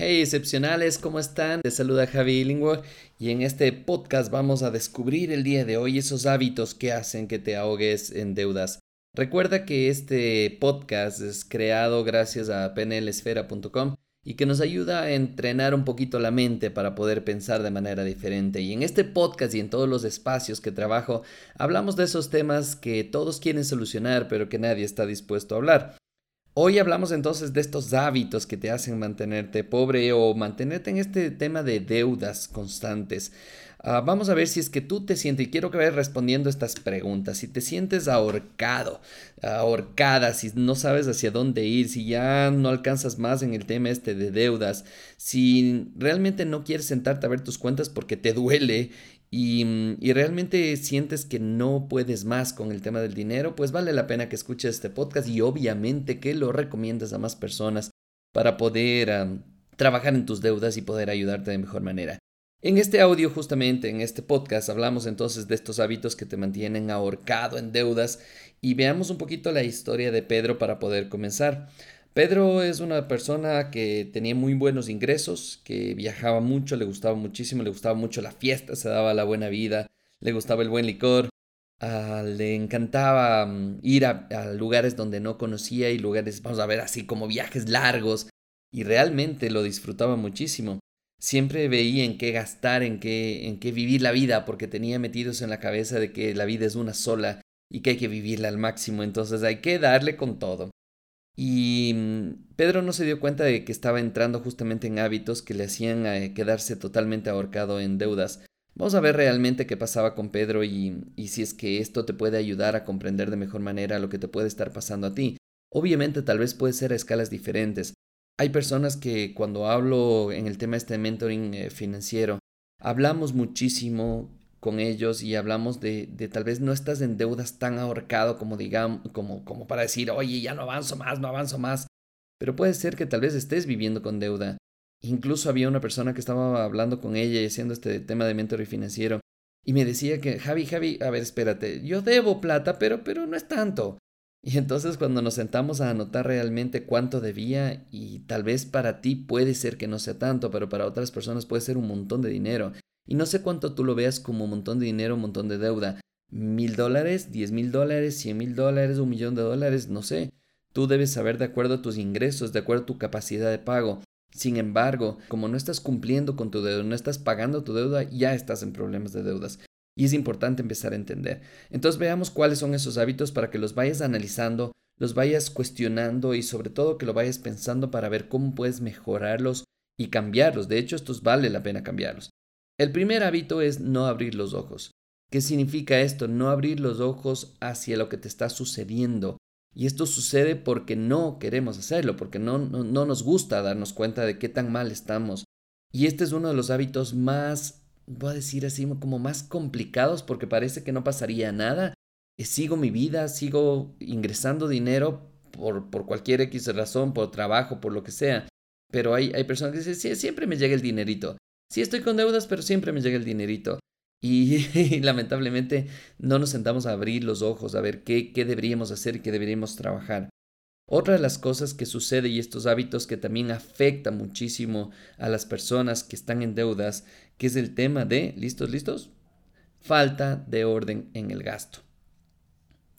Hey excepcionales, ¿cómo están? Te saluda Javi Illingworth y en este podcast vamos a descubrir el día de hoy esos hábitos que hacen que te ahogues en deudas. Recuerda que este podcast es creado gracias a pnlesfera.com y que nos ayuda a entrenar un poquito la mente para poder pensar de manera diferente. Y en este podcast y en todos los espacios que trabajo, hablamos de esos temas que todos quieren solucionar pero que nadie está dispuesto a hablar. Hoy hablamos entonces de estos hábitos que te hacen mantenerte pobre o mantenerte en este tema de deudas constantes. Ah, vamos a ver si es que tú te sientes, y quiero que vayas respondiendo estas preguntas, si te sientes ahorcado, ahorcada, si no sabes hacia dónde ir, si ya no alcanzas más en el tema este de deudas, si realmente no quieres sentarte a ver tus cuentas porque te duele y, y, realmente sientes que no puedes más con el tema del dinero, pues vale la pena que escuches este podcast y obviamente que lo recomiendas a más personas para poder trabajar en tus deudas y poder ayudarte de mejor manera. En este audio, justamente en este podcast, hablamos entonces de estos hábitos que te mantienen ahorcado en deudas y veamos un poquito la historia de Pedro para poder comenzar. Pedro es una persona que tenía muy buenos ingresos, que viajaba mucho, le gustaba muchísimo, le gustaba mucho la fiesta, se daba la buena vida, le gustaba el buen licor, ah, le encantaba mm, ir a, a lugares donde no conocía y lugares, vamos a ver, así como viajes largos, y realmente lo disfrutaba muchísimo siempre veía en qué gastar, en qué, en qué vivir la vida, porque tenía metidos en la cabeza de que la vida es una sola y que hay que vivirla al máximo, entonces hay que darle con todo. Y mm, Pedro no se dio cuenta de que estaba entrando justamente en hábitos que le hacían eh, quedarse totalmente ahorcado en deudas. Vamos a ver realmente qué pasaba con Pedro y, y si es que esto te puede ayudar a comprender de mejor manera lo que te puede estar pasando a ti. Obviamente tal vez puede ser a escalas diferentes, hay personas que cuando hablo en el tema este de mentoring eh, financiero, hablamos muchísimo con ellos y hablamos de, de, tal vez no estás en deudas tan ahorcado como digamos, como, como para decir, oye, ya no avanzo más, no avanzo más. Pero puede ser que tal vez estés viviendo con deuda. Incluso había una persona que estaba hablando con ella y haciendo este tema de mentoring financiero y me decía que, Javi, Javi, a ver, espérate, yo debo plata, pero, pero no es tanto. Y entonces cuando nos sentamos a anotar realmente cuánto debía, y tal vez para ti puede ser que no sea tanto, pero para otras personas puede ser un montón de dinero. Y no sé cuánto tú lo veas como un montón de dinero, un montón de deuda. Mil dólares, diez mil dólares, cien mil dólares, un millón de dólares, no sé. Tú debes saber de acuerdo a tus ingresos, de acuerdo a tu capacidad de pago. Sin embargo, como no estás cumpliendo con tu deuda, no estás pagando tu deuda, ya estás en problemas de deudas. Y es importante empezar a entender. Entonces veamos cuáles son esos hábitos para que los vayas analizando, los vayas cuestionando y sobre todo que lo vayas pensando para ver cómo puedes mejorarlos y cambiarlos. De hecho, estos vale la pena cambiarlos. El primer hábito es no abrir los ojos. ¿Qué significa esto? No abrir los ojos hacia lo que te está sucediendo. Y esto sucede porque no queremos hacerlo, porque no, no, no nos gusta darnos cuenta de qué tan mal estamos. Y este es uno de los hábitos más voy a decir así, como más complicados porque parece que no pasaría nada. Eh, sigo mi vida, sigo ingresando dinero por, por cualquier X razón, por trabajo, por lo que sea. Pero hay, hay personas que dicen, sí, siempre me llega el dinerito. Sí estoy con deudas, pero siempre me llega el dinerito. Y, lamentablemente no nos sentamos a abrir los ojos, a ver qué, qué deberíamos hacer y qué deberíamos trabajar. Otra de las cosas que sucede y estos hábitos que también afectan muchísimo a las personas que están en deudas, que es el tema de, ¿listos, listos? Falta de orden en el gasto.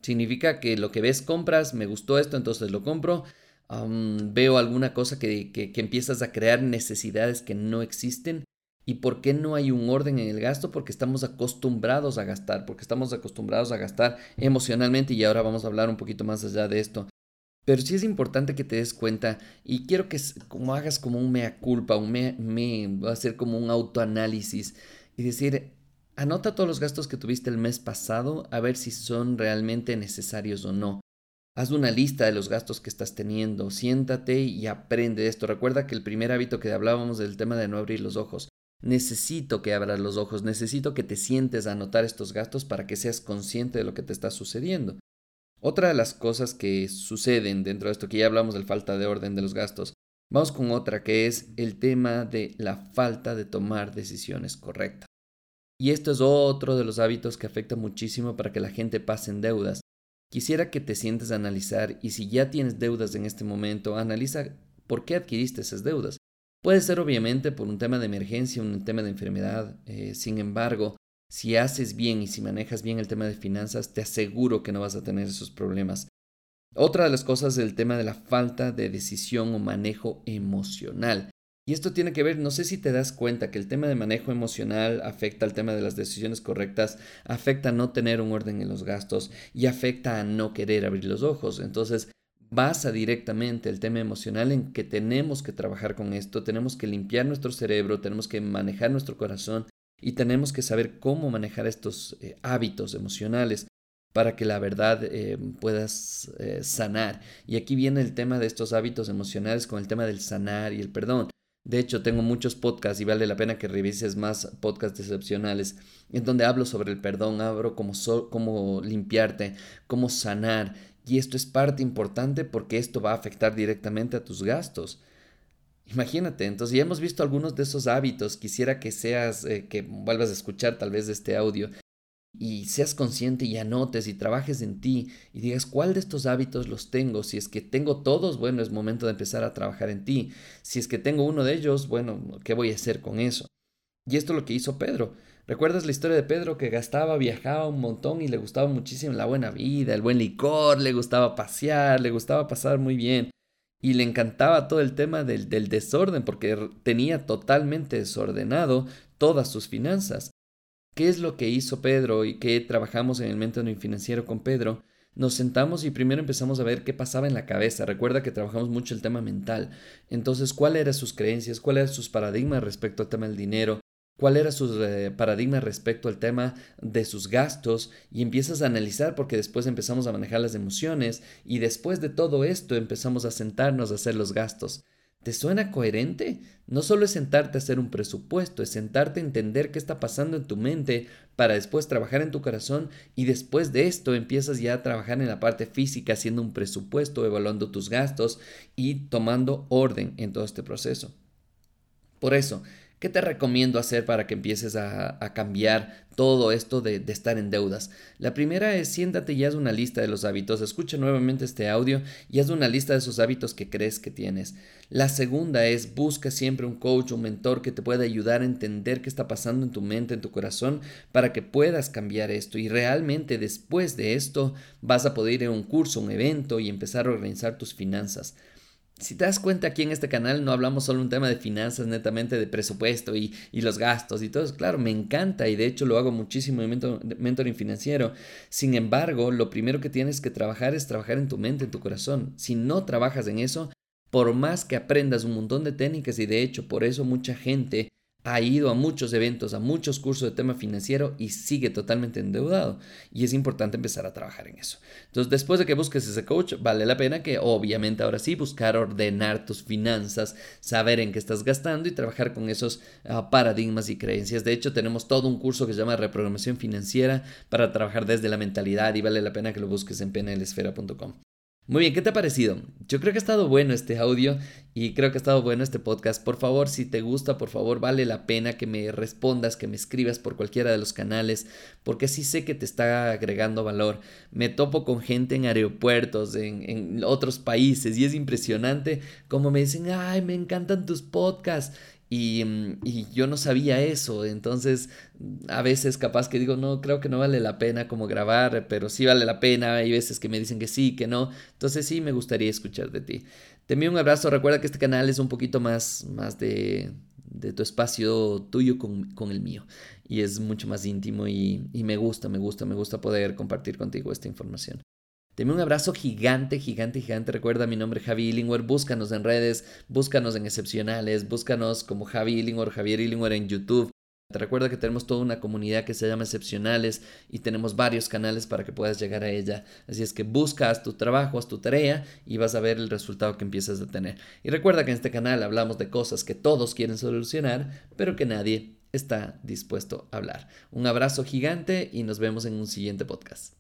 Significa que lo que ves compras, me gustó esto, entonces lo compro. veo alguna cosa que, que empiezas a crear necesidades que no existen. ¿Y por qué no hay un orden en el gasto? Porque estamos acostumbrados a gastar, porque estamos acostumbrados a gastar emocionalmente y ahora vamos a hablar un poquito más allá de esto. Pero sí es importante que te des cuenta y quiero que como hagas como un mea culpa, un me, me, va a como un autoanálisis y decir, anota todos los gastos que tuviste el mes pasado a ver si son realmente necesarios o no. Haz una lista de los gastos que estás teniendo, siéntate y aprende esto. Recuerda que el primer hábito que hablábamos del tema de no abrir los ojos. Necesito que abras los ojos, necesito que te sientes a anotar estos gastos para que seas consciente de lo que te está sucediendo. Otra de las cosas que suceden dentro de esto, que ya hablamos del falta de orden de los gastos, vamos con otra que es el tema de la falta de tomar decisiones correctas. Y esto es otro de los hábitos que afecta muchísimo para que la gente pase en deudas. Quisiera que te sientes a analizar y si ya tienes deudas en este momento, analiza por qué adquiriste esas deudas. Puede ser obviamente por un tema de emergencia, un tema de enfermedad. Eh, sin embargo, si haces bien y si manejas bien el tema de finanzas, te aseguro que no vas a tener esos problemas. Otra de las cosas es el tema de la falta de decisión o manejo emocional. Y esto tiene que ver, no sé si te das cuenta que el tema de manejo emocional afecta al tema de las decisiones correctas, afecta a no tener un orden en los gastos y afecta a no querer abrir los ojos. Entonces, basa directamente el tema emocional en que tenemos que trabajar con esto, tenemos que limpiar nuestro cerebro, tenemos que manejar nuestro corazón y tenemos que saber cómo manejar estos eh, hábitos emocionales para que la verdad eh, puedas eh, sanar. Y aquí viene el tema de estos hábitos emocionales con el tema del sanar y el perdón. De hecho, tengo muchos podcasts y vale la pena que revises más podcasts excepcionales en donde hablo sobre el perdón, hablo cómo, cómo limpiarte, cómo sanar. Y esto es parte importante porque esto va a afectar directamente a tus gastos. Imagínate, entonces ya hemos visto algunos de esos hábitos. Quisiera que seas, eh, que vuelvas a escuchar tal vez este audio y seas consciente y anotes y trabajes en ti y digas cuál de estos hábitos los tengo. Si es que tengo todos, bueno, es momento de empezar a trabajar en ti. Si es que tengo uno de ellos, bueno, ¿qué voy a hacer con eso? Y esto es lo que hizo Pedro. ¿Recuerdas la historia de Pedro que gastaba, viajaba un montón y le gustaba muchísimo la buena vida, el buen licor, le gustaba pasear, le gustaba pasar muy bien? Y le encantaba todo el tema del, del desorden porque tenía totalmente desordenado todas sus finanzas. ¿Qué es lo que hizo Pedro y qué trabajamos en el mentoring financiero con Pedro? Nos sentamos y primero empezamos a ver qué pasaba en la cabeza. Recuerda que trabajamos mucho el tema mental. Entonces, ¿cuáles eran sus creencias? ¿Cuáles eran sus paradigmas respecto al tema del dinero? ¿Cuál era su eh, paradigma respecto al tema de sus gastos? Y empiezas a analizar porque después empezamos a manejar las emociones y después de todo esto empezamos a sentarnos a hacer los gastos. ¿Te suena coherente? No solo es sentarte a hacer un presupuesto, es sentarte a entender qué está pasando en tu mente para después trabajar en tu corazón y después de esto empiezas ya a trabajar en la parte física haciendo un presupuesto, evaluando tus gastos y tomando orden en todo este proceso. Por eso, ¿Qué te recomiendo hacer para que empieces a, cambiar todo esto de, de, estar en deudas? La primera es siéntate y haz una lista de los hábitos. Escucha nuevamente este audio y haz una lista de esos hábitos que crees que tienes. La segunda es busca siempre un coach, un mentor que te pueda ayudar a entender qué está pasando en tu mente, en tu corazón, para que puedas cambiar esto. Y realmente después de esto vas a poder ir a un curso, un evento y empezar a organizar tus finanzas. Si te das cuenta, aquí en este canal no hablamos solo un tema de finanzas, netamente de presupuesto y, los gastos y todo eso. Claro, me encanta y de hecho lo hago muchísimo en mentoring financiero. Sin embargo, lo primero que tienes que trabajar es trabajar en tu mente, en tu corazón. Si no trabajas en eso, por más que aprendas un montón de técnicas y de hecho por eso mucha gente ha ido a muchos eventos, a muchos cursos de tema financiero y sigue totalmente endeudado. Y es importante empezar a trabajar en eso. Entonces, después de que busques ese coach, vale la pena que obviamente ahora sí buscar ordenar tus finanzas, saber en qué estás gastando y trabajar con esos ah, paradigmas y creencias. De hecho, tenemos todo un curso que se llama Reprogramación Financiera para trabajar desde la mentalidad y vale la pena que lo busques en pnlesfera.com. Muy bien, ¿qué te ha parecido? Yo creo que ha estado bueno este audio y creo que ha estado bueno este podcast. Por favor, si te gusta, por favor, vale la pena que me respondas, que me escribas por cualquiera de los canales, porque sí sé que te está agregando valor. Me topo con gente en aeropuertos, en, en otros países y es impresionante como me dicen, ay, me encantan tus podcasts. Mm, y, yo no sabía eso, entonces a veces capaz que digo, no, creo que no vale la pena como grabar, pero sí vale la pena, hay veces que me dicen que sí, que no, entonces sí me gustaría escuchar de ti. Te un abrazo, recuerda que este canal es un poquito más, más de, de tu espacio tuyo con, con, el mío y es mucho más íntimo y, y me gusta, me gusta, me gusta poder compartir contigo esta información. Deme un abrazo gigante, gigante, gigante. Recuerda mi nombre Javi Illingworth. Búscanos en redes, búscanos en excepcionales, búscanos como Javi Illingworth, Javier Illingworth en YouTube. Te recuerda que tenemos toda una comunidad que se llama Excepcionales y tenemos varios canales para que puedas llegar a ella. Así es que buscas tu trabajo, haz tu tarea y vas a ver el resultado que empiezas a tener. Y recuerda que en este canal hablamos de cosas que todos quieren solucionar, pero que nadie está dispuesto a hablar. Un abrazo gigante y nos vemos en un siguiente podcast.